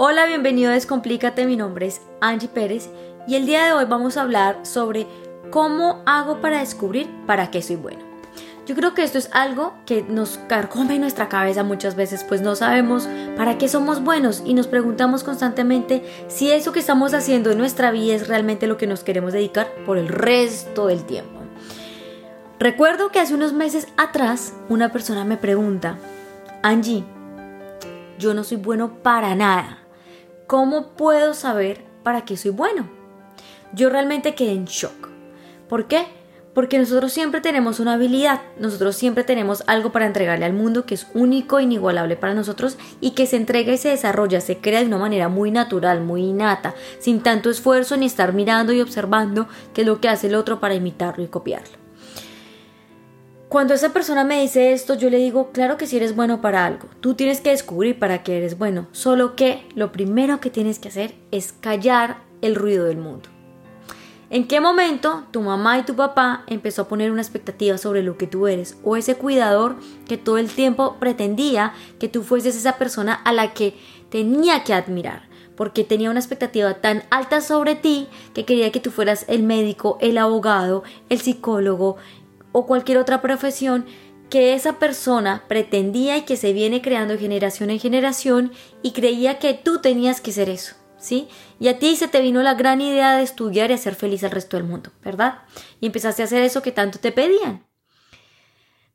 Hola, bienvenido a Descomplícate, mi nombre es Angie Pérez y el día de hoy vamos a hablar sobre cómo hago para descubrir para qué soy bueno. Yo creo que esto es algo que nos carcome en nuestra cabeza muchas veces, pues no sabemos para qué somos buenos y nos preguntamos constantemente si eso que estamos haciendo en nuestra vida es realmente lo que nos queremos dedicar por el resto del tiempo. Recuerdo que hace unos meses atrás una persona me pregunta, Angie, yo no soy bueno para nada. ¿Cómo puedo saber para qué soy bueno? Yo realmente quedé en shock. ¿Por qué? Porque nosotros siempre tenemos una habilidad, nosotros siempre tenemos algo para entregarle al mundo que es único, inigualable para nosotros y que se entrega y se desarrolla, se crea de una manera muy natural, muy innata, sin tanto esfuerzo ni estar mirando y observando qué es lo que hace el otro para imitarlo y copiarlo. Cuando esa persona me dice esto, yo le digo, claro que si eres bueno para algo, tú tienes que descubrir para qué eres bueno, solo que lo primero que tienes que hacer es callar el ruido del mundo. ¿En qué momento tu mamá y tu papá empezó a poner una expectativa sobre lo que tú eres o ese cuidador que todo el tiempo pretendía que tú fueses esa persona a la que tenía que admirar? porque tenía una expectativa tan alta sobre ti que quería que tú fueras el médico, el abogado, el psicólogo, o cualquier otra profesión que esa persona pretendía y que se viene creando generación en generación y creía que tú tenías que ser eso, ¿sí? Y a ti se te vino la gran idea de estudiar y hacer feliz al resto del mundo, ¿verdad? Y empezaste a hacer eso que tanto te pedían.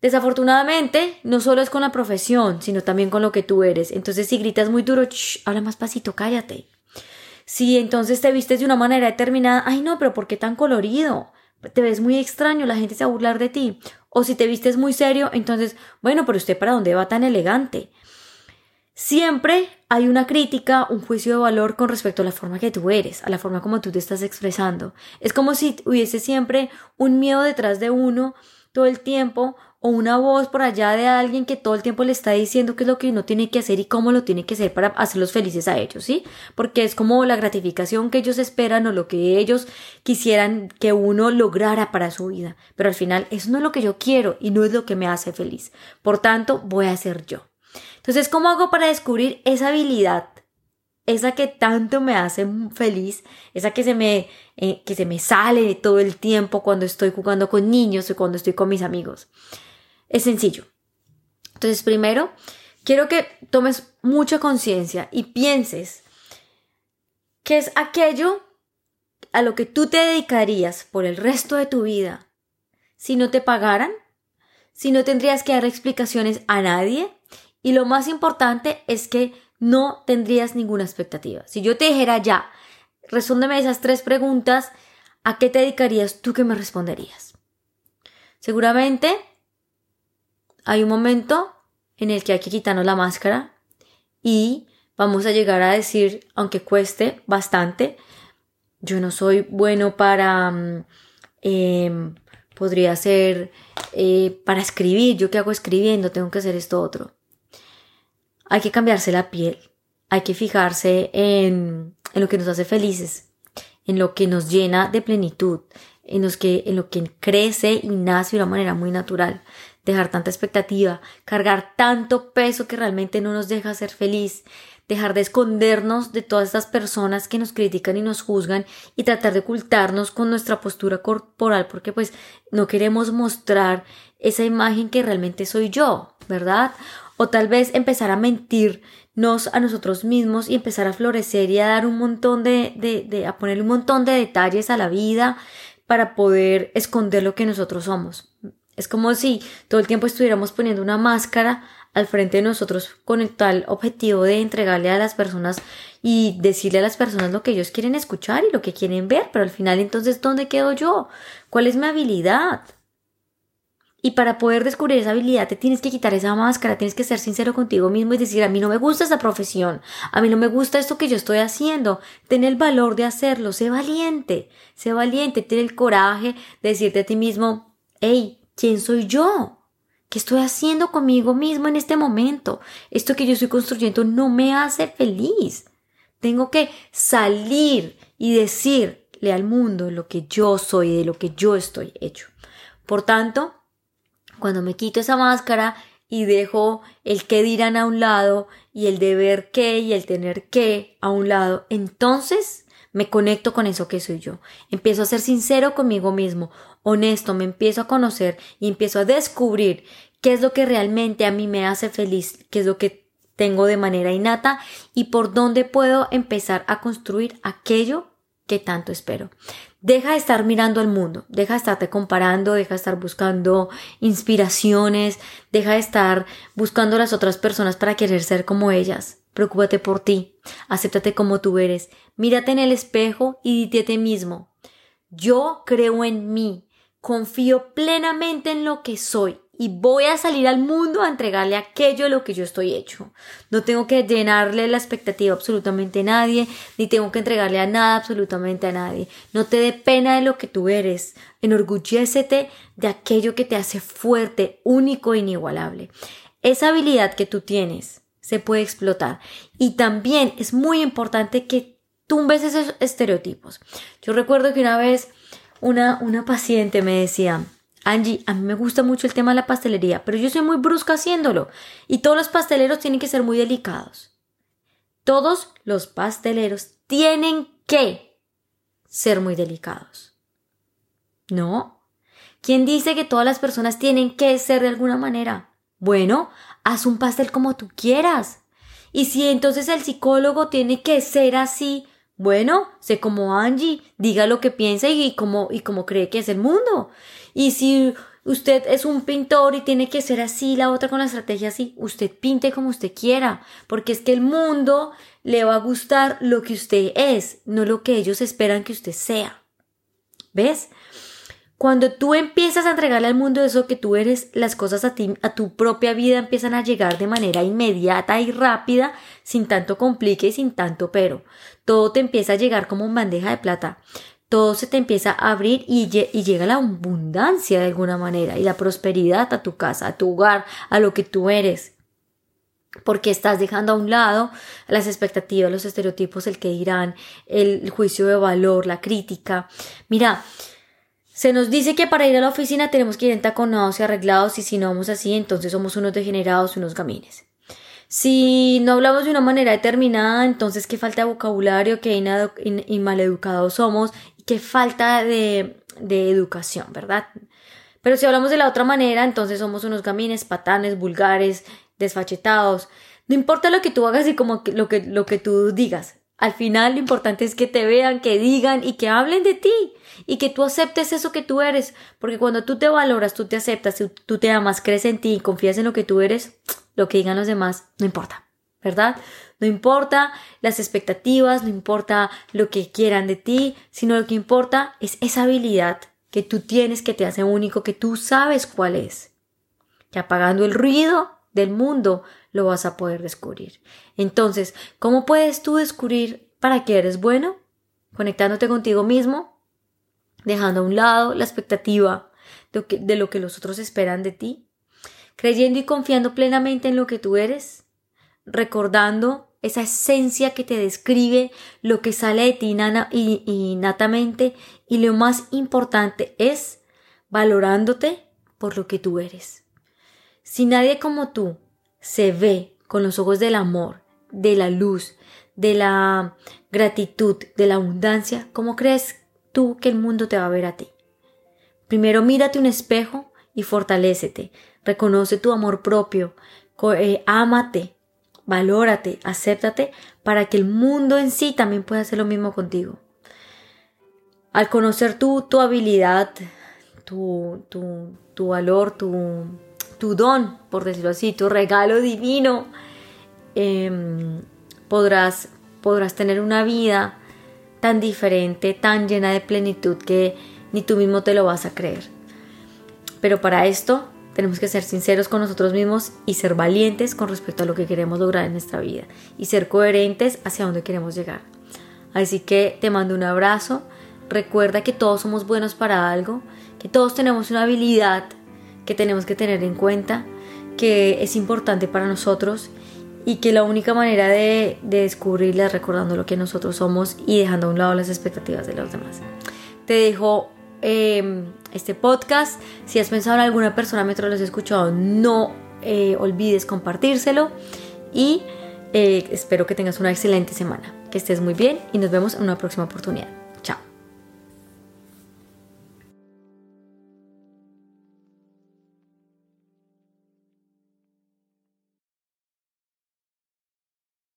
Desafortunadamente, no solo es con la profesión, sino también con lo que tú eres. Entonces, si gritas muy duro, habla más pasito, cállate. Si entonces te vistes de una manera determinada, ay no, pero ¿por qué tan colorido? Te ves muy extraño, la gente se va a burlar de ti. O si te vistes muy serio, entonces, bueno, pero usted para dónde va tan elegante. Siempre hay una crítica, un juicio de valor con respecto a la forma que tú eres, a la forma como tú te estás expresando. Es como si hubiese siempre un miedo detrás de uno todo el tiempo o una voz por allá de alguien que todo el tiempo le está diciendo qué es lo que uno tiene que hacer y cómo lo tiene que hacer para hacerlos felices a ellos, ¿sí? Porque es como la gratificación que ellos esperan o lo que ellos quisieran que uno lograra para su vida. Pero al final eso no es lo que yo quiero y no es lo que me hace feliz. Por tanto, voy a ser yo. Entonces, ¿cómo hago para descubrir esa habilidad esa que tanto me hace feliz, esa que se me, eh, que se me sale todo el tiempo cuando estoy jugando con niños o cuando estoy con mis amigos. Es sencillo. Entonces, primero, quiero que tomes mucha conciencia y pienses qué es aquello a lo que tú te dedicarías por el resto de tu vida si no te pagaran, si no tendrías que dar explicaciones a nadie y lo más importante es que no tendrías ninguna expectativa. Si yo te dijera ya, respóndeme esas tres preguntas, ¿a qué te dedicarías tú que me responderías? Seguramente hay un momento en el que hay que quitarnos la máscara y vamos a llegar a decir, aunque cueste bastante, yo no soy bueno para, mm, em, podría ser eh, para escribir, yo qué hago escribiendo, tengo que hacer esto otro. Hay que cambiarse la piel, hay que fijarse en, en lo que nos hace felices, en lo que nos llena de plenitud, en, los que, en lo que crece y nace de una manera muy natural dejar tanta expectativa, cargar tanto peso que realmente no nos deja ser feliz, dejar de escondernos de todas estas personas que nos critican y nos juzgan y tratar de ocultarnos con nuestra postura corporal porque pues no queremos mostrar esa imagen que realmente soy yo, ¿verdad? O tal vez empezar a mentirnos a nosotros mismos y empezar a florecer y a dar un montón de, de, de a poner un montón de detalles a la vida para poder esconder lo que nosotros somos. Es como si todo el tiempo estuviéramos poniendo una máscara al frente de nosotros con el tal objetivo de entregarle a las personas y decirle a las personas lo que ellos quieren escuchar y lo que quieren ver, pero al final entonces ¿dónde quedo yo? ¿Cuál es mi habilidad? Y para poder descubrir esa habilidad te tienes que quitar esa máscara, tienes que ser sincero contigo mismo y decir, a mí no me gusta esa profesión, a mí no me gusta esto que yo estoy haciendo, ten el valor de hacerlo, sé valiente, sé valiente, ten el coraje de decirte a ti mismo, hey, ¿Quién soy yo? ¿Qué estoy haciendo conmigo mismo en este momento? Esto que yo estoy construyendo no me hace feliz. Tengo que salir y decirle al mundo lo que yo soy, de lo que yo estoy hecho. Por tanto, cuando me quito esa máscara y dejo el qué dirán a un lado y el deber qué y el tener qué a un lado, entonces me conecto con eso que soy yo. Empiezo a ser sincero conmigo mismo, honesto, me empiezo a conocer y empiezo a descubrir qué es lo que realmente a mí me hace feliz, qué es lo que tengo de manera innata y por dónde puedo empezar a construir aquello que tanto espero. Deja de estar mirando al mundo, deja de estarte comparando, deja de estar buscando inspiraciones, deja de estar buscando a las otras personas para querer ser como ellas. Preocúpate por ti, acéptate como tú eres, mírate en el espejo y dite a ti mismo, yo creo en mí, confío plenamente en lo que soy y voy a salir al mundo a entregarle aquello de lo que yo estoy hecho. No tengo que llenarle la expectativa absolutamente a nadie, ni tengo que entregarle a nada absolutamente a nadie. No te dé pena de lo que tú eres. Enorgullécete de aquello que te hace fuerte, único e inigualable. Esa habilidad que tú tienes se puede explotar. Y también es muy importante que tumbes esos estereotipos. Yo recuerdo que una vez una, una paciente me decía, Angie, a mí me gusta mucho el tema de la pastelería, pero yo soy muy brusca haciéndolo. Y todos los pasteleros tienen que ser muy delicados. Todos los pasteleros tienen que ser muy delicados. ¿No? ¿Quién dice que todas las personas tienen que ser de alguna manera? Bueno, haz un pastel como tú quieras. Y si entonces el psicólogo tiene que ser así, bueno, sé como Angie, diga lo que piensa y como, y como cree que es el mundo. Y si usted es un pintor y tiene que ser así, la otra con la estrategia así, usted pinte como usted quiera, porque es que el mundo le va a gustar lo que usted es, no lo que ellos esperan que usted sea. ¿Ves? Cuando tú empiezas a entregarle al mundo eso que tú eres, las cosas a ti, a tu propia vida empiezan a llegar de manera inmediata y rápida, sin tanto complique y sin tanto pero. Todo te empieza a llegar como en bandeja de plata todo se te empieza a abrir y, llega la abundancia de alguna manera y la prosperidad a tu casa, a tu hogar, a lo que tú eres. Porque estás dejando a un lado las expectativas, los estereotipos, el que dirán, el juicio de valor, la crítica. Mira, se nos dice que para ir a la oficina tenemos que ir entaconados y arreglados y si no vamos así, entonces somos unos degenerados unos gamines. Si no hablamos de una manera determinada, entonces qué falta de vocabulario, qué y maleducados somos qué falta de, de educación, ¿verdad? Pero si hablamos de la otra manera, entonces somos unos gamines, patanes, vulgares, desfachetados. No importa lo que tú hagas y como lo que, lo que tú digas. Al final lo importante es que te vean, que digan y que hablen de ti y que tú aceptes eso que tú eres. Porque cuando tú te valoras, tú te aceptas, tú te amas, crees en ti y confías en lo que tú eres, lo que digan los demás no importa. ¿verdad? No importa las expectativas, no importa lo que quieran de ti, sino lo que importa es esa habilidad que tú tienes que te hace único, que tú sabes cuál es. Que apagando el ruido del mundo lo vas a poder descubrir. Entonces, ¿cómo puedes tú descubrir para qué eres bueno? Conectándote contigo mismo, dejando a un lado la expectativa de, lo que los otros esperan de ti, creyendo y confiando plenamente en lo que tú eres, recordando esa esencia que te describe lo que sale de ti innatamente y lo más importante es valorándote por lo que tú eres. Si nadie como tú se ve con los ojos del amor, de la luz, de la gratitud, de la abundancia, ¿cómo crees tú que el mundo te va a ver a ti? Primero mírate un espejo y fortalécete, reconoce tu amor propio, eh, ámate, valórate, acéptate para que el mundo en sí también pueda hacer lo mismo contigo. Al conocer tu, tu habilidad, tu, tu, tu valor, tu, tu, don, por decirlo así, tu regalo divino, em, podrás, podrás tener una vida tan diferente, tan llena de plenitud que ni tú mismo te lo vas a creer. Pero para esto tenemos que ser sinceros con nosotros mismos y ser valientes con respecto a lo que queremos lograr en nuestra vida y ser coherentes hacia donde queremos llegar. Así que te mando un abrazo. Recuerda que todos somos buenos para algo, que todos tenemos una habilidad que tenemos que tener en cuenta, que es importante para nosotros y que la única manera de, descubrirla es recordando lo que nosotros somos y dejando a un lado las expectativas de los demás. Te dejo Em, este podcast. Si has pensado en alguna persona mientras lo has escuchado, no eh, olvides compartírselo y eh, espero que tengas una excelente semana, que estés muy bien y nos vemos en una próxima oportunidad.